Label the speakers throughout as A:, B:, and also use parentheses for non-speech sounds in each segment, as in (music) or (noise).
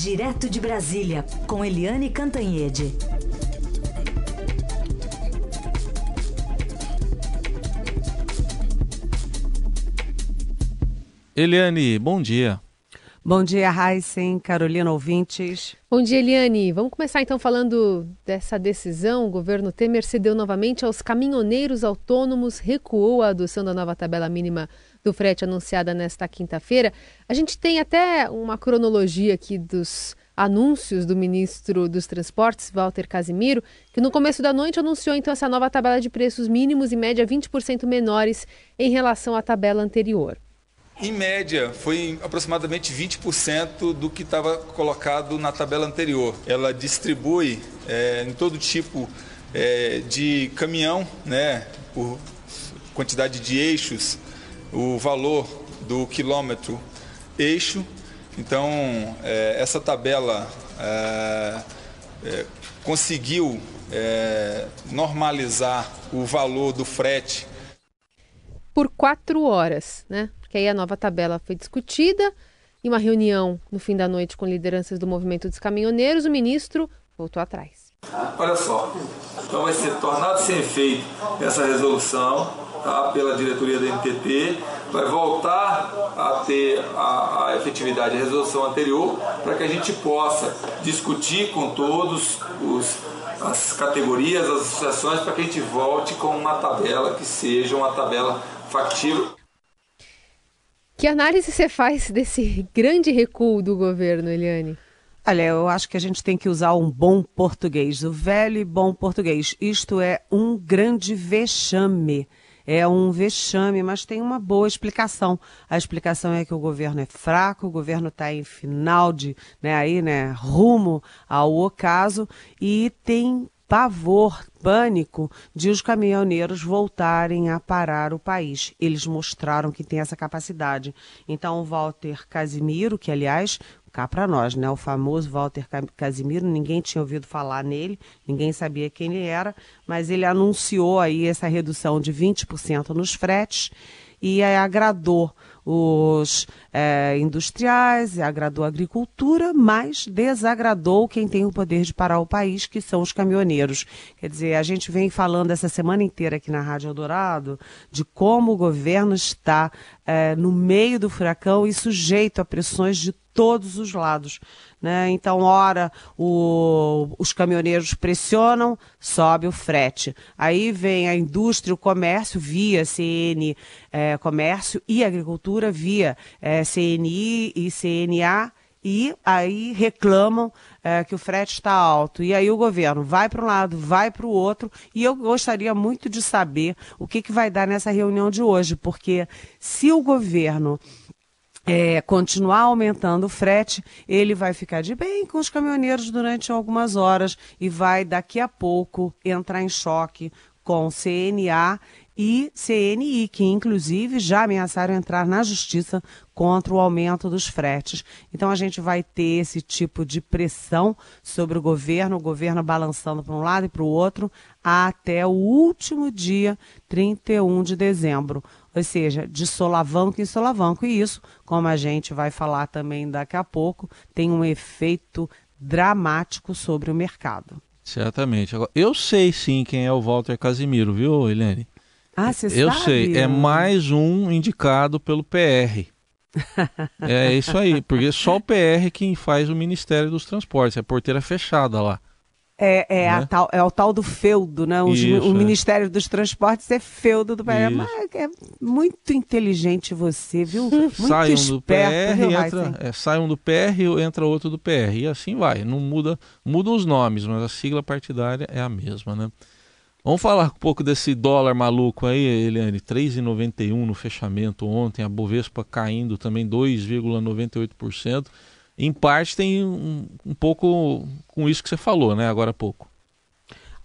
A: Direto de Brasília, com Eliane Cantanhede.
B: Eliane, bom dia.
C: Bom dia, Heisen, Carolina ouvintes.
D: Bom dia, Eliane. Vamos começar então falando dessa decisão. O governo Temer cedeu novamente aos caminhoneiros autônomos, recuou a adoção da nova tabela mínima do frete anunciada nesta quinta-feira. A gente tem até uma cronologia aqui dos anúncios do ministro dos Transportes, Walter Casimiro, que no começo da noite anunciou então essa nova tabela de preços mínimos, em média 20% menores em relação à tabela anterior.
E: Em média, foi aproximadamente 20% do que estava colocado na tabela anterior. Ela distribui é, em todo tipo é, de caminhão, né, por quantidade de eixos, o valor do quilômetro eixo. Então, é, essa tabela é, é, conseguiu é, normalizar o valor do frete.
D: Por quatro horas, né? porque aí a nova tabela foi discutida. Em uma reunião no fim da noite com lideranças do movimento dos caminhoneiros, o ministro voltou atrás.
F: Olha só, então vai ser tornado sem efeito essa resolução tá, pela diretoria da NTT, vai voltar a ter a, a efetividade da resolução anterior para que a gente possa discutir com todos os as categorias, as associações, para que a gente volte com uma tabela que seja uma tabela factível.
D: Que análise você faz desse grande recuo do governo, Eliane?
C: Olha, eu acho que a gente tem que usar um bom português, o velho e bom português. Isto é um grande vexame. É um vexame, mas tem uma boa explicação. A explicação é que o governo é fraco, o governo está em final de, né, aí, né, rumo ao ocaso e tem pavor, pânico de os caminhoneiros voltarem a parar o país. Eles mostraram que tem essa capacidade. Então, Walter Casimiro, que aliás, cá para nós, né, o famoso Walter Casimiro, ninguém tinha ouvido falar nele, ninguém sabia quem ele era, mas ele anunciou aí essa redução de 20% nos fretes e agradou os é, industriais, agradou a agricultura, mas desagradou quem tem o poder de parar o país, que são os caminhoneiros. Quer dizer, a gente vem falando essa semana inteira aqui na Rádio Eldorado de como o governo está é, no meio do furacão e sujeito a pressões de todos os lados. Né? Então, ora, o, os caminhoneiros pressionam, sobe o frete. Aí vem a indústria, o comércio via CN é, Comércio e Agricultura via é, CNI e CNA e aí reclamam é, que o frete está alto. E aí o governo vai para um lado, vai para o outro. E eu gostaria muito de saber o que, que vai dar nessa reunião de hoje, porque se o governo é, continuar aumentando o frete, ele vai ficar de bem com os caminhoneiros durante algumas horas e vai daqui a pouco entrar em choque com CNA e CNI, que inclusive já ameaçaram entrar na justiça contra o aumento dos fretes. Então a gente vai ter esse tipo de pressão sobre o governo, o governo balançando para um lado e para o outro, até o último dia, 31 de dezembro ou seja, de solavanco em solavanco. E isso, como a gente vai falar também daqui a pouco, tem um efeito dramático sobre o mercado.
B: Certamente. Eu sei sim quem é o Walter Casimiro, viu, Helene?
C: Ah, você sabe?
B: Eu sei. É mais um indicado pelo PR. (laughs) é isso aí, porque só o PR quem faz o Ministério dos Transportes, é porteira fechada lá.
C: É, é, né? tal, é o tal do feudo, né? O, Isso, o é. Ministério dos Transportes é feudo do PR. Mas é muito inteligente você, viu? (laughs) Muito
B: sai um do PR, entra, é, sai um do PR e entra outro do PR. E assim vai. Não muda, mudam os nomes, mas a sigla partidária é a mesma, né? Vamos falar um pouco desse dólar maluco aí, Eliane. 3,91 no fechamento ontem, a Bovespa caindo também 2,98% em parte tem um, um pouco com isso que você falou, né, agora há pouco.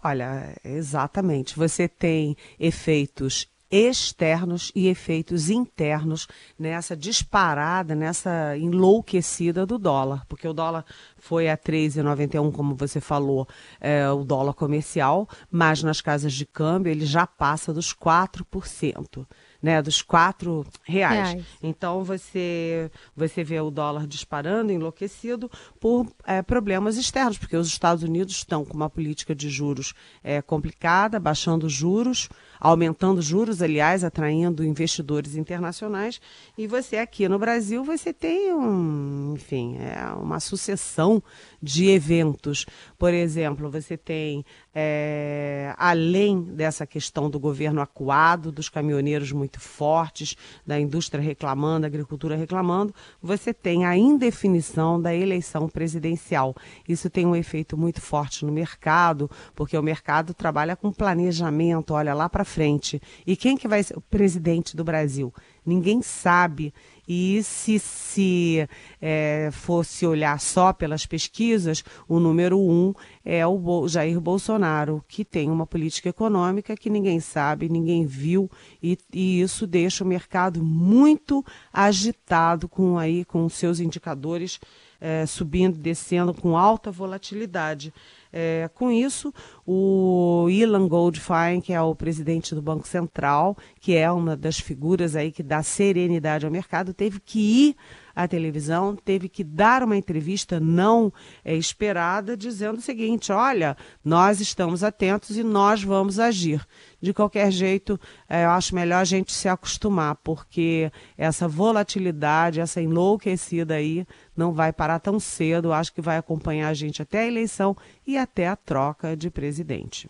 C: Olha, exatamente. Você tem efeitos externos e efeitos internos nessa disparada, nessa enlouquecida do dólar, porque o dólar foi a 3,91, como você falou, é, o dólar comercial, mas nas casas de câmbio ele já passa dos 4%. né, dos quatro reais. reais. Então você você vê o dólar disparando, enlouquecido por é, problemas externos, porque os Estados Unidos estão com uma política de juros é, complicada, baixando juros, aumentando juros, aliás, atraindo investidores internacionais. E você aqui no Brasil, você tem um, enfim, é uma sucessão de eventos. Por exemplo, você tem, é, além dessa questão do governo acuado, dos caminhoneiros muito fortes, da indústria reclamando, da agricultura reclamando, você tem a indefinição da eleição presidencial. Isso tem um efeito muito forte no mercado, porque o mercado trabalha com planejamento, olha lá para frente. E quem que vai ser o presidente do Brasil? Ninguém sabe. E se se é, fosse olhar só pelas pesquisas, o número um é o Jair Bolsonaro, que tem uma política econômica que ninguém sabe, ninguém viu, e, e isso deixa o mercado muito agitado com aí com seus indicadores é, subindo, descendo com alta volatilidade. É, com isso, o Ilan Goldfein, que é o presidente do Banco Central, que é uma das figuras aí que dá serenidade ao mercado, teve que ir à televisão, teve que dar uma entrevista não é, esperada, dizendo o seguinte: olha, nós estamos atentos e nós vamos agir. De qualquer jeito, é, eu acho melhor a gente se acostumar, porque essa volatilidade, essa enlouquecida aí, não vai parar tão cedo. Acho que vai acompanhar a gente até a eleição e até a troca de presidente.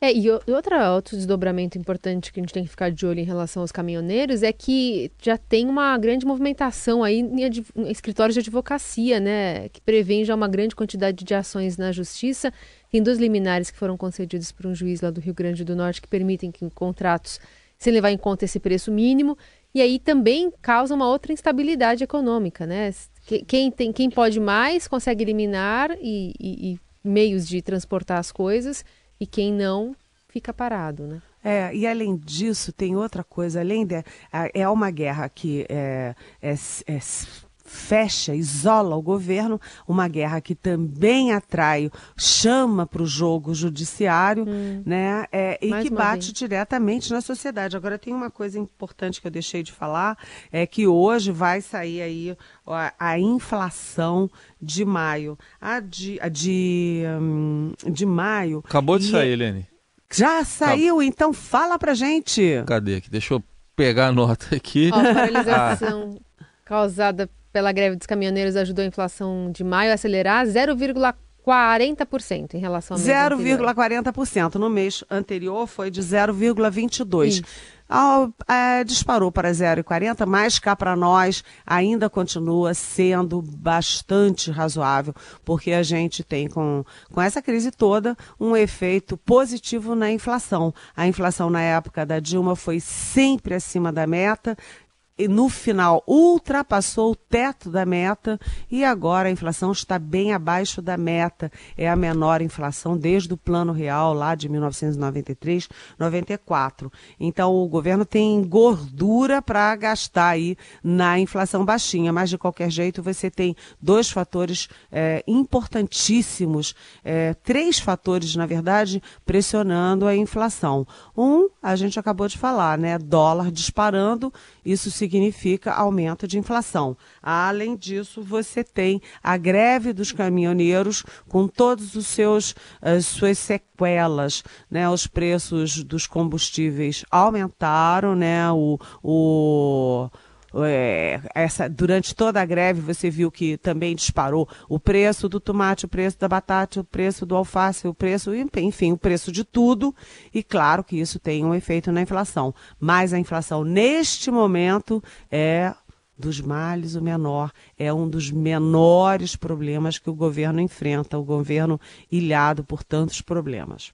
D: É, e outra, outro desdobramento importante que a gente tem que ficar de olho em relação aos caminhoneiros é que já tem uma grande movimentação aí em, escritórios de advocacia, né? Que prevêem já uma grande quantidade de ações na justiça. Tem dois liminares que foram concedidos por um juiz lá do Rio Grande do Norte que permitem que contratos, sem levar em conta esse preço mínimo, e aí também causa uma outra instabilidade econômica, né? Quem, tem, quem pode mais consegue eliminar e, e, e meios de transportar as coisas e quem não fica parado, né?
C: É, e além disso, tem outra coisa, além de. É uma guerra que é, é, é fecha, isola o governo, uma guerra que também atrai, chama para o jogo judiciário, hum. né? É, e que bate vez. diretamente na sociedade. Agora tem uma coisa importante que eu deixei de falar, é que hoje vai sair aí a, a inflação de maio. A de, a de, um, de maio.
B: Acabou de sair, Helene.
C: Já saiu, Acabou. então fala pra gente.
B: Cadê aqui? Deixa eu pegar a nota aqui.
D: Ó, paralisação (laughs) ah. causada pela greve dos caminhoneiros ajudou a inflação de maio a acelerar 0,40% em relação ao mês 0,40%.
C: No mês anterior foi de 0,22%. Ah, é, disparou para 0,40, mas cá para nós ainda continua sendo bastante razoável, porque a gente tem com, com essa crise toda um efeito positivo na inflação. A inflação na época da Dilma foi sempre acima da meta, e no final ultrapassou o teto da meta e agora a inflação está bem abaixo da meta. É a menor inflação desde o Plano Real lá de 1993, 94. Então o governo tem gordura para gastar aí na inflação baixinha, mas de qualquer jeito você tem dois fatores é, importantíssimos, é, três fatores na verdade pressionando a inflação. Um, a gente acabou de falar, né? Dólar disparando, isso se significa aumento de inflação. Além disso, você tem a greve dos caminhoneiros com todos os seus as suas sequelas, né? Os preços dos combustíveis aumentaram, né? O, o é, essa, durante toda a greve você viu que também disparou o preço do tomate, o preço da batata, o preço do alface, o preço, enfim, o preço de tudo. E claro que isso tem um efeito na inflação. Mas a inflação neste momento é dos males o menor, é um dos menores problemas que o governo enfrenta, o governo ilhado por tantos problemas.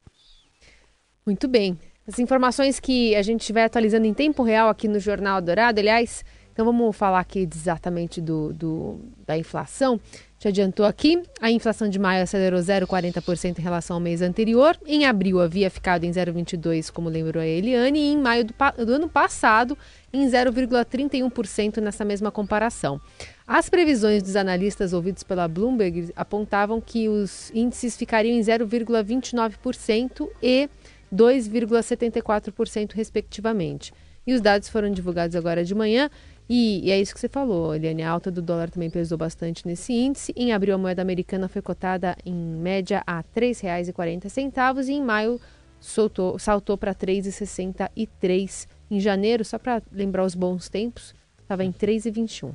D: Muito bem. As informações que a gente vai atualizando em tempo real aqui no Jornal Dourado, aliás, então vamos falar aqui exatamente do, do, da inflação. Já adiantou aqui, a inflação de maio acelerou 0,40% em relação ao mês anterior. Em abril havia ficado em 0,22%, como lembrou a Eliane, e em maio do, do ano passado em 0,31% nessa mesma comparação. As previsões dos analistas ouvidos pela Bloomberg apontavam que os índices ficariam em 0,29% e 2,74%, respectivamente. E os dados foram divulgados agora de manhã. E, e, é isso que você falou, Eliane. A alta do dólar também pesou bastante nesse índice. Em abril, a moeda americana foi cotada em média a R$ 3,40 e em maio soltou, saltou para R$ 3,63. Em janeiro, só para lembrar os bons tempos, estava em 3,21.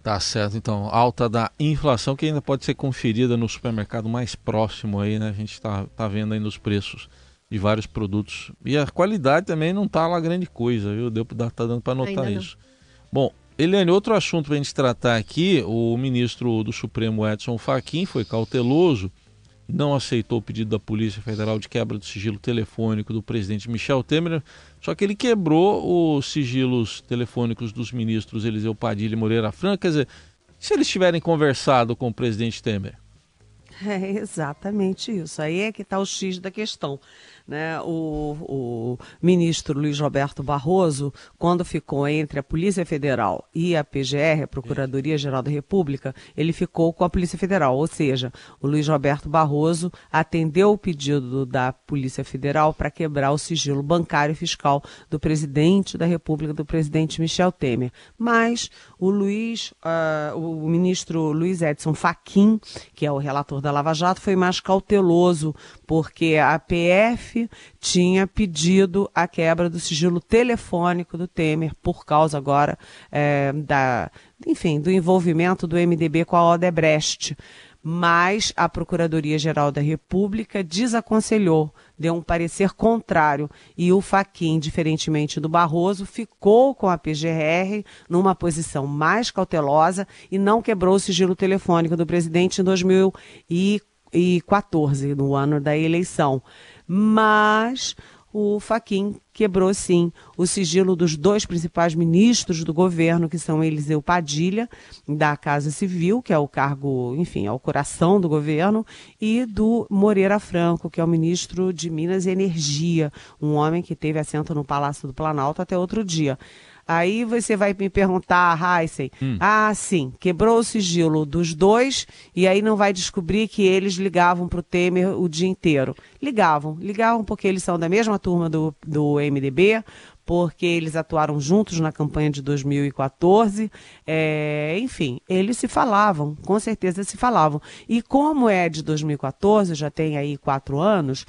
B: Tá certo, então. Alta da inflação que ainda pode ser conferida no supermercado mais próximo aí, né? A gente está tá vendo aí nos preços de vários produtos. E a qualidade também não tá lá grande coisa, viu? Deu, tá dando para notar isso. Bom, Eliane, outro assunto para a gente tratar aqui, o ministro do Supremo Edson Fachin foi cauteloso, não aceitou o pedido da Polícia Federal de quebra do sigilo telefônico do presidente Michel Temer, só que ele quebrou os sigilos telefônicos dos ministros Eliseu Padilha e Moreira Franca. Quer dizer, se eles tiverem conversado com o presidente Temer?
C: É exatamente isso. Aí é que está o X da questão. Né? O, o ministro Luiz Roberto Barroso, quando ficou entre a Polícia Federal e a PGR, a Procuradoria-Geral da República, ele ficou com a Polícia Federal, ou seja, o Luiz Roberto Barroso atendeu o pedido da Polícia Federal para quebrar o sigilo bancário e fiscal do presidente da República, do presidente Michel Temer. Mas o Luiz, uh, o ministro Luiz Edson Fachin, que é o relator da Lava Jato, foi mais cauteloso, porque a PF tinha pedido a quebra do sigilo telefônico do Temer por causa agora é, da, enfim, do envolvimento do MDB com a Odebrecht. Mas a Procuradoria-Geral da República desaconselhou, deu um parecer contrário e o Faquin, diferentemente do Barroso, ficou com a PGR numa posição mais cautelosa e não quebrou o sigilo telefônico do presidente em 2014, no ano da eleição mas o Faquin quebrou sim o sigilo dos dois principais ministros do governo, que são Eliseu Padilha, da Casa Civil, que é o cargo, enfim, é o coração do governo, e do Moreira Franco, que é o ministro de Minas e Energia, um homem que teve assento no Palácio do Planalto até outro dia. Aí você vai me perguntar, Heisen, hum. ah, sim, quebrou o sigilo dos dois e aí não vai descobrir que eles ligavam para o Temer o dia inteiro. Ligavam, ligavam porque eles são da mesma turma do, do MDB, porque eles atuaram juntos na campanha de 2014. É, enfim, eles se falavam, com certeza se falavam. E como é de 2014, já tem aí quatro anos,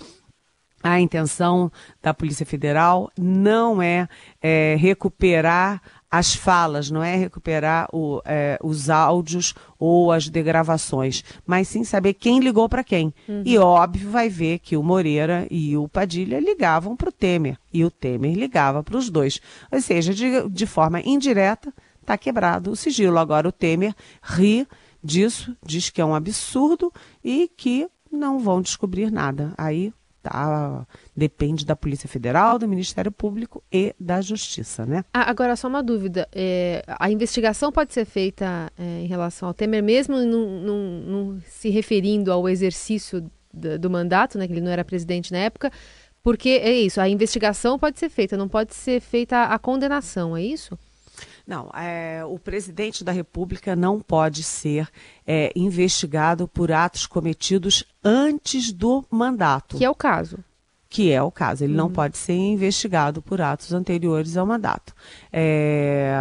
C: a intenção da Polícia Federal não é, é recuperar as falas, não é recuperar o, é, os áudios ou as degravações, mas sim saber quem ligou para quem. Uhum. E óbvio vai ver que o Moreira e o Padilha ligavam para o Temer e o Temer ligava para os dois. Ou seja, de, de forma indireta, está quebrado o sigilo. Agora o Temer ri disso, diz que é um absurdo e que não vão descobrir nada. Aí tá? Depende da Polícia Federal, do Ministério Público e da Justiça, né?
D: Ah, agora, só uma dúvida. É, a investigação pode ser feita é, em relação ao Temer, mesmo não, se referindo ao exercício do, do mandato, né? Que ele não era presidente na época, porque é isso, a investigação pode ser feita, não pode ser feita a condenação, é isso?
C: Não, é, o presidente da República não pode ser é, investigado por atos cometidos antes do mandato.
D: Que é o caso
C: que é o caso. Ele uhum. não pode ser investigado por atos anteriores ao mandato. É,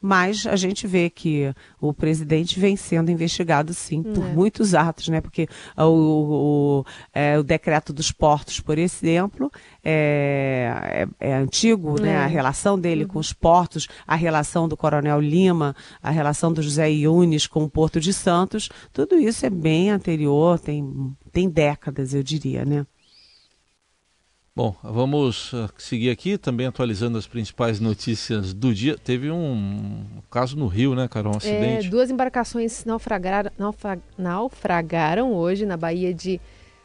C: mas a gente vê que o presidente vem sendo investigado, sim, por é. muitos atos, né? Porque o, o, é, o, decreto dos portos, por exemplo, é, é, é antigo, né? A é. relação dele uhum. com os portos, a relação do Coronel Lima, a relação do José Yunes com o Porto de Santos, tudo isso é bem anterior, tem, tem décadas, eu diria, né?
B: Bom, vamos uh, seguir aqui também atualizando as principais notícias do dia. Teve um caso no Rio, né, Carol? Um acidente.
D: É, duas embarcações naufragaram, naufragaram hoje na Baía de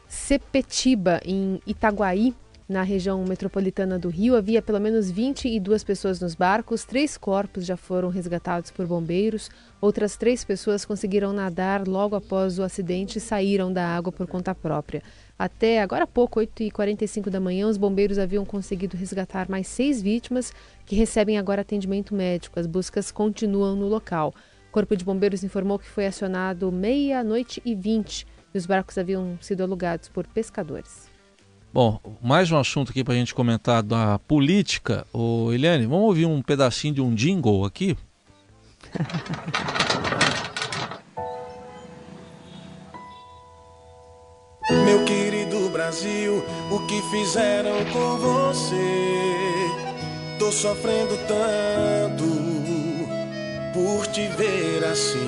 D: Sepetiba, em Itaguaí, na região metropolitana do Rio. Havia pelo menos 22 pessoas nos barcos, três corpos já foram resgatados por bombeiros, outras três pessoas conseguiram nadar logo após o acidente e saíram da água por conta própria. Até agora há pouco, 8h45 da manhã, os bombeiros haviam conseguido resgatar mais seis vítimas que recebem agora atendimento médico. As buscas continuam no local. O Corpo de Bombeiros informou que foi acionado meia-noite e 20 e os barcos haviam sido alugados por pescadores.
B: Bom, mais um assunto aqui para a gente comentar da política. Ô, Eliane, vamos ouvir um pedacinho de um jingle aqui? (laughs)
G: Meu querido Brasil, o que fizeram com você? Tô sofrendo tanto por te ver assim.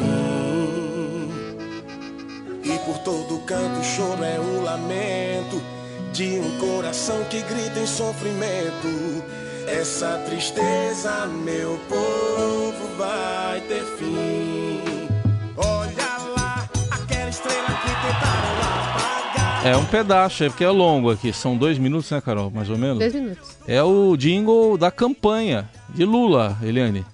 G: E por todo canto choro é o lamento de um coração que grita em sofrimento. Essa tristeza, meu povo, vai ter fim. Olha lá, aquela estrela que tentaram apagar.
B: É um pedaço, é porque é longo aqui. São dois minutos, né, Carol? Mais ou menos?
D: Dois minutos.
B: É o jingle da campanha de Lula, Eliane.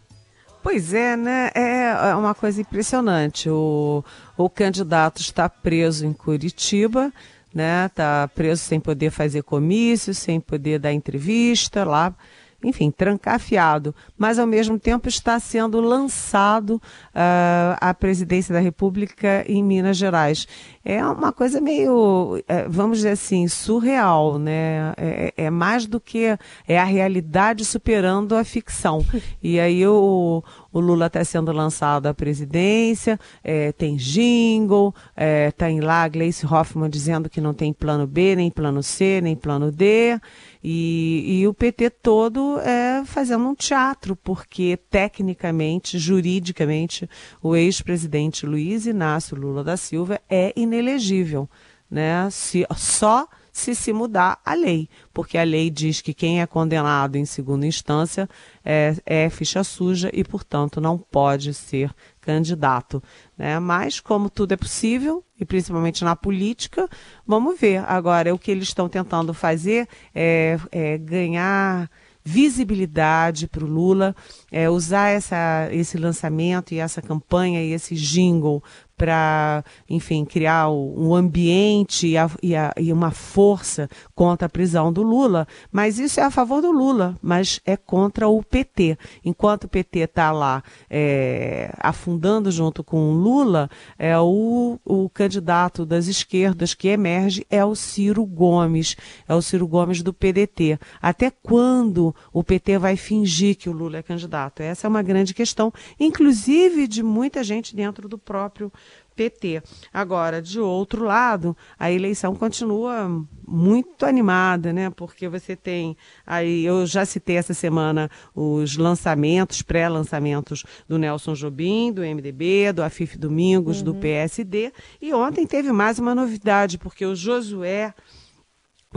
C: Pois é, né? É, é uma coisa impressionante. O, o candidato está preso em Curitiba, né? Está preso sem poder fazer comício, sem poder dar entrevista lá enfim, trancafiado, mas ao mesmo tempo está sendo lançado uh, à presidência da República em Minas Gerais. É uma coisa meio, é, vamos dizer assim, surreal, né? É, é, mais do que é a realidade superando a ficção. (laughs) E aí o, o Lula está sendo lançado à presidência, é, tem jingle, é, tem lá a Gleice Hoffmann dizendo que não tem plano B, nem plano C, nem plano D. E, e o PT todo é fazendo um teatro, porque tecnicamente, juridicamente, o ex-presidente Luiz Inácio Lula da Silva é inelegível. Né? Se, só se se mudar a lei, porque a lei diz que quem é condenado em segunda instância é, é ficha suja e, portanto, não pode ser candidato. Né? Mas, como tudo é possível, e principalmente na política, vamos ver. Agora, o que eles estão tentando fazer é, é ganhar visibilidade para o Lula, é, usar essa, esse lançamento e essa campanha e esse jingle para, enfim, criar um ambiente e, a, e, a, e, uma força contra a prisão do Lula, mas isso é a favor do Lula, mas é contra o PT. Enquanto o PT está lá é, afundando junto com o Lula, é o, o candidato das esquerdas que emerge é o Ciro Gomes, é o Ciro Gomes do PDT. Até quando o PT vai fingir que o Lula é candidato? Essa é uma grande questão, inclusive de muita gente dentro do próprio PT. Agora, de outro lado, a eleição continua muito animada, né? Porque você tem aí, eu já citei essa semana os lançamentos, pré-lançamentos do Nelson Jobim, do MDB, do Afif Domingos, uhum. do PSD, e ontem teve mais uma novidade, porque o Josué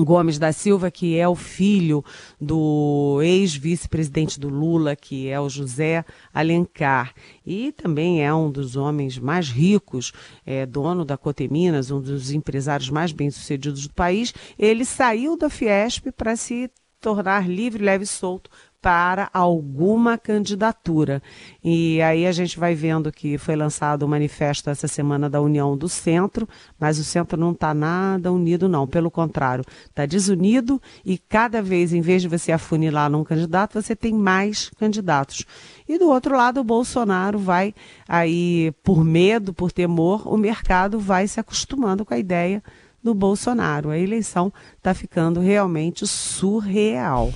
C: Gomes da Silva, que é o filho do ex-vice-presidente do Lula, que é o José Alencar, e também é um dos homens mais ricos, é, dono da Coteminas, um dos empresários mais bem-sucedidos do país. Ele saiu da Fiesp para se tornar livre, leve e solto para alguma candidatura. E aí a gente vai vendo que foi lançado o manifesto essa semana da União do Centro, mas o Centro não está nada unido, não. Pelo contrário, está desunido e cada vez, em vez de você afunilar num candidato, você tem mais candidatos. E do outro lado, o Bolsonaro vai aí, por medo, por temor, o mercado vai se acostumando com a ideia do Bolsonaro. A eleição está ficando realmente surreal.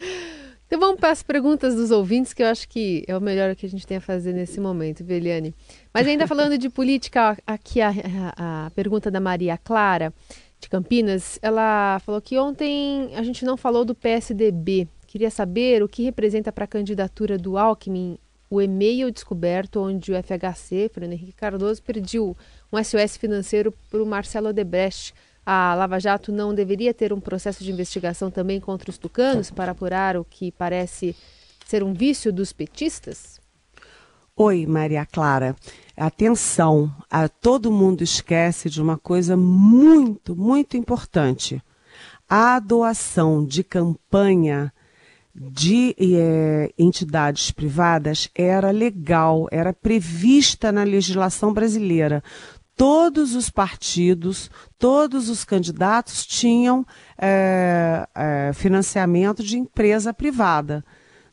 C: (laughs)
D: Então vamos para as perguntas dos ouvintes, que eu acho que é o melhor que a gente tem a fazer nesse momento, Beliane. Mas ainda falando de política, aqui a, a, a, pergunta da Maria Clara, de Campinas, ela falou que ontem a gente não falou do PSDB. Queria saber o que representa para a candidatura do Alckmin o e-mail descoberto onde o FHC, Fernando Henrique Cardoso, pediu um SOS financeiro para o Marcelo Odebrecht a Lava Jato não deveria ter um processo de investigação também contra os tucanos para apurar o que parece ser um vício dos petistas?
C: Oi, Maria Clara. Atenção, a, todo mundo esquece de uma coisa muito, muito importante. A doação de campanha de é, entidades privadas era legal, era prevista na legislação brasileira todos os partidos, todos os candidatos tinham é, é, financiamento de empresa privada.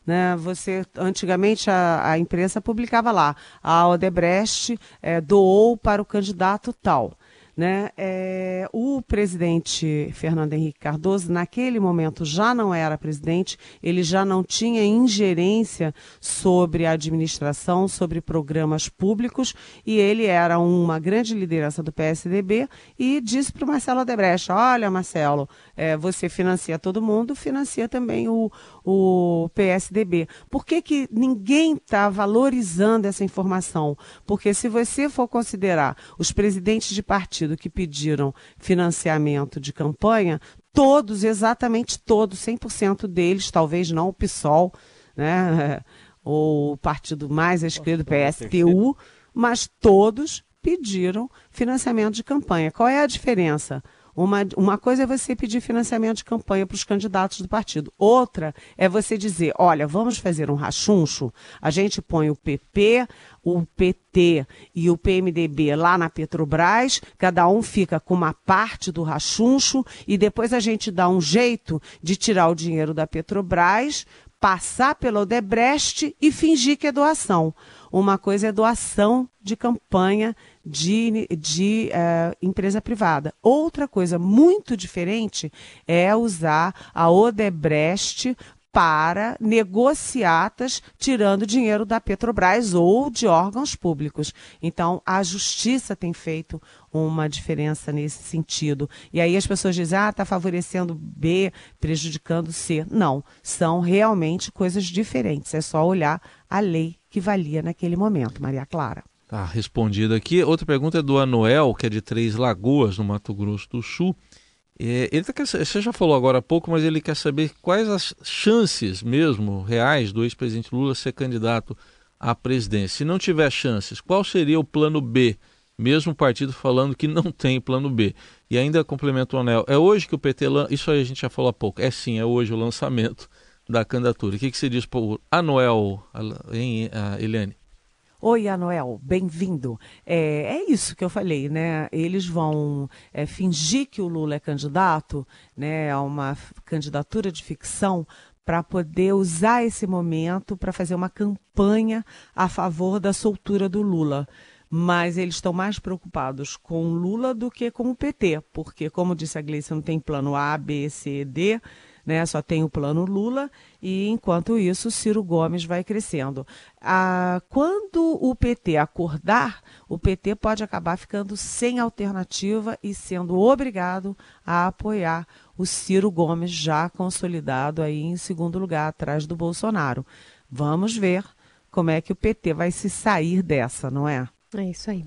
C: Né? Você antigamente a, a imprensa publicava lá, a Odebrecht é, doou para o candidato tal. Né? É, o presidente Fernando Henrique Cardoso, naquele momento, já não era presidente, ele já não tinha ingerência sobre a administração, sobre programas públicos, e ele era uma grande liderança do PSDB e disse para o Marcelo Odebrecht: Olha, Marcelo, é, você financia todo mundo, financia também o, o PSDB. Por que, que ninguém está valorizando essa informação? Porque se você for considerar os presidentes de partido, partido que pediram financiamento de campanha, todos, exatamente todos, 100% deles, talvez não o PSOL, né, (laughs) ou o partido mais esquerdo, PSTU, mas todos pediram financiamento de campanha. Qual é a diferença? Uma, uma coisa é você pedir financiamento de campanha para os candidatos do partido. Outra é você dizer: olha, vamos fazer um rachuncho, a gente põe o PP, o PT e o PMDB lá na Petrobras, cada um fica com uma parte do rachuncho e depois a gente dá um jeito de tirar o dinheiro da Petrobras, passar pelo Odebrecht e fingir que é doação. Uma coisa é doação de campanha de, de uh, empresa privada. Outra coisa muito diferente é usar a Odebrecht para negociatas tirando dinheiro da Petrobras ou de órgãos públicos. Então, a justiça tem feito uma diferença nesse sentido. E aí as pessoas dizem, ah, está favorecendo B, prejudicando C. Não, são realmente coisas diferentes. É só olhar a lei que valia naquele momento, Maria Clara.
B: Tá respondida aqui. Outra pergunta é do Anuel, que é de Três Lagoas, no Mato Grosso do Sul. É, ele tá, você já falou agora há pouco, mas ele quer saber quais as chances mesmo reais do ex-presidente Lula ser candidato à presidência. Se não tiver chances, qual seria o plano B? Mesmo o partido falando que não tem plano B. E ainda complemento o Anel. É hoje que o PT. Isso aí a gente já falou há pouco. É sim, é hoje o lançamento (laughs) da candidatura. O que, que você diz por Anuel, hein, Eliane?
C: Oi, Anuel, bem-vindo. É, é, isso que eu falei, né? Eles vão é, fingir que o Lula é candidato, né, a uma candidatura de ficção, para poder usar esse momento para fazer uma campanha a favor da soltura do Lula. Mas eles estão mais preocupados com o Lula do que com o PT, porque, como disse a Gleice, não tem plano A, B, C, D né? Só tem o plano Lula e enquanto isso Ciro Gomes vai crescendo. Ah, quando o PT acordar, o PT pode acabar ficando sem alternativa e sendo obrigado a apoiar o Ciro Gomes já consolidado aí em segundo lugar atrás do Bolsonaro. Vamos ver como é que o PT vai se sair dessa, não é?
D: É isso aí.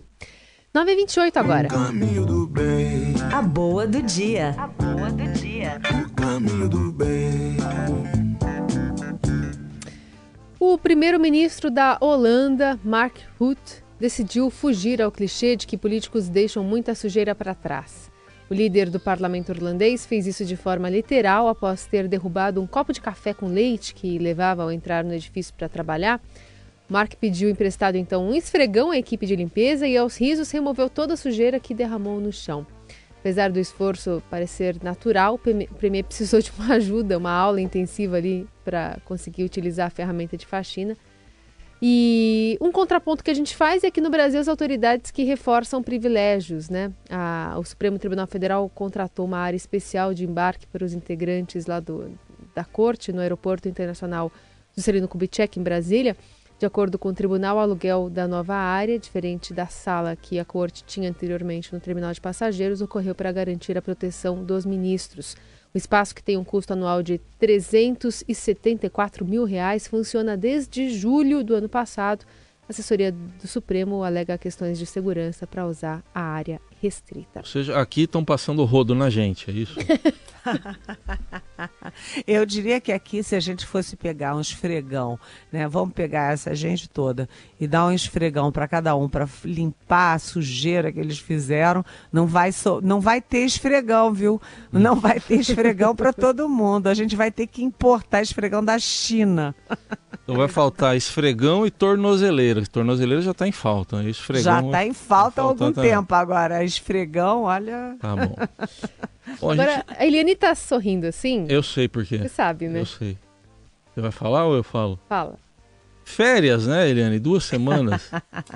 D: 9h28 agora.
A: A boa do dia.
D: A boa do dia.
G: O caminho do bem.
D: O primeiro-ministro da Holanda, Mark Rutte, decidiu fugir ao clichê de que políticos deixam muita sujeira para trás. O líder do parlamento irlandês fez isso de forma literal após ter derrubado um copo de café com leite que levava ao entrar no edifício para trabalhar Mark pediu emprestado então um esfregão à equipe de limpeza e aos risos removeu toda a sujeira que derramou no chão. Apesar do esforço parecer natural, o Premier precisou de uma (laughs) ajuda, uma aula intensiva ali para conseguir utilizar a ferramenta de faxina. E um contraponto que a gente faz é que no Brasil as autoridades que reforçam privilégios, né? A, o Supremo Tribunal Federal contratou uma área especial de embarque para os integrantes lá do, da corte no Aeroporto Internacional Juscelino Kubitschek em Brasília. De acordo com o tribunal, o aluguel da nova área, diferente da sala que a corte tinha anteriormente no terminal de passageiros, ocorreu para garantir a proteção dos ministros. O espaço, que tem um custo anual de 374 mil reais, funciona desde julho do ano passado. A assessoria do Supremo alega questões de segurança para usar a área restrita.
B: Ou seja, aqui estão passando rodo na gente, é isso? (laughs) (laughs)
C: Eu diria que aqui, se a gente fosse pegar um esfregão, né, vamos pegar essa gente toda e dar um esfregão para cada um para limpar a sujeira que eles fizeram, não vai, so, não vai ter esfregão, viu? Não vai ter esfregão para (laughs) todo mundo. A gente vai ter que importar esfregão da China.
B: Então vai faltar esfregão e tornozeleira. Tornozeleira já está em falta. Né? Esfregão,
C: já está em falta há algum tá... tempo agora. Esfregão, olha.
B: Tá bom. (laughs)
D: bom Agora, a, gente... a Eliane está sorrindo assim?
B: Eu sei por quê.
D: Você sabe, né?
B: Eu sei. Você vai falar ou eu falo?
D: Fala.
B: Férias, né, Eliane? Duas semanas.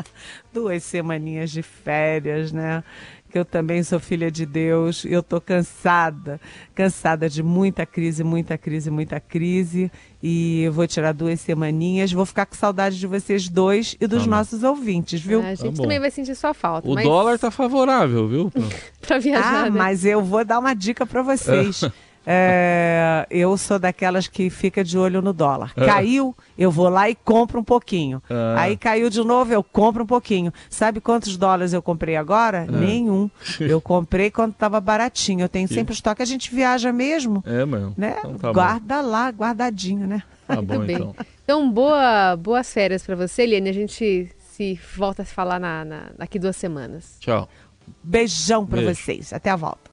B: (laughs)
C: Duas semaninhas de férias, né? Que eu também sou filha de Deus. Eu tô cansada, cansada de muita crise, muita crise, muita crise. E eu vou tirar duas semaninhas. Vou ficar com saudade de vocês dois e dos
B: Tá bom.
C: nossos ouvintes, viu?
D: É, a gente
B: bom.
D: também vai sentir sua falta.
B: O
D: mas
B: dólar tá favorável, viu? (laughs)
D: pra viajar,
C: Ah,
D: né?
C: mas eu vou dar uma dica para vocês. (laughs) É, eu sou daquelas que fica de olho no dólar.
B: É.
C: Caiu, eu vou lá e compro um pouquinho.
B: Ah.
C: Aí caiu de novo, eu compro um pouquinho. Sabe quantos dólares eu comprei agora? Nenhum. (laughs) Eu comprei quando estava baratinho. Eu tenho sempre estoque. A gente viaja mesmo,
B: É mesmo.
C: né?
B: Então tá bom.
C: Guarda lá, guardadinho, né?
B: Tá bom, então.
D: Então, boa, boas férias pra você, Eliane. A gente se volta a se falar na, na- daqui duas semanas.
B: Tchau.
C: Beijão para
B: Beijo.
C: vocês. Até a volta.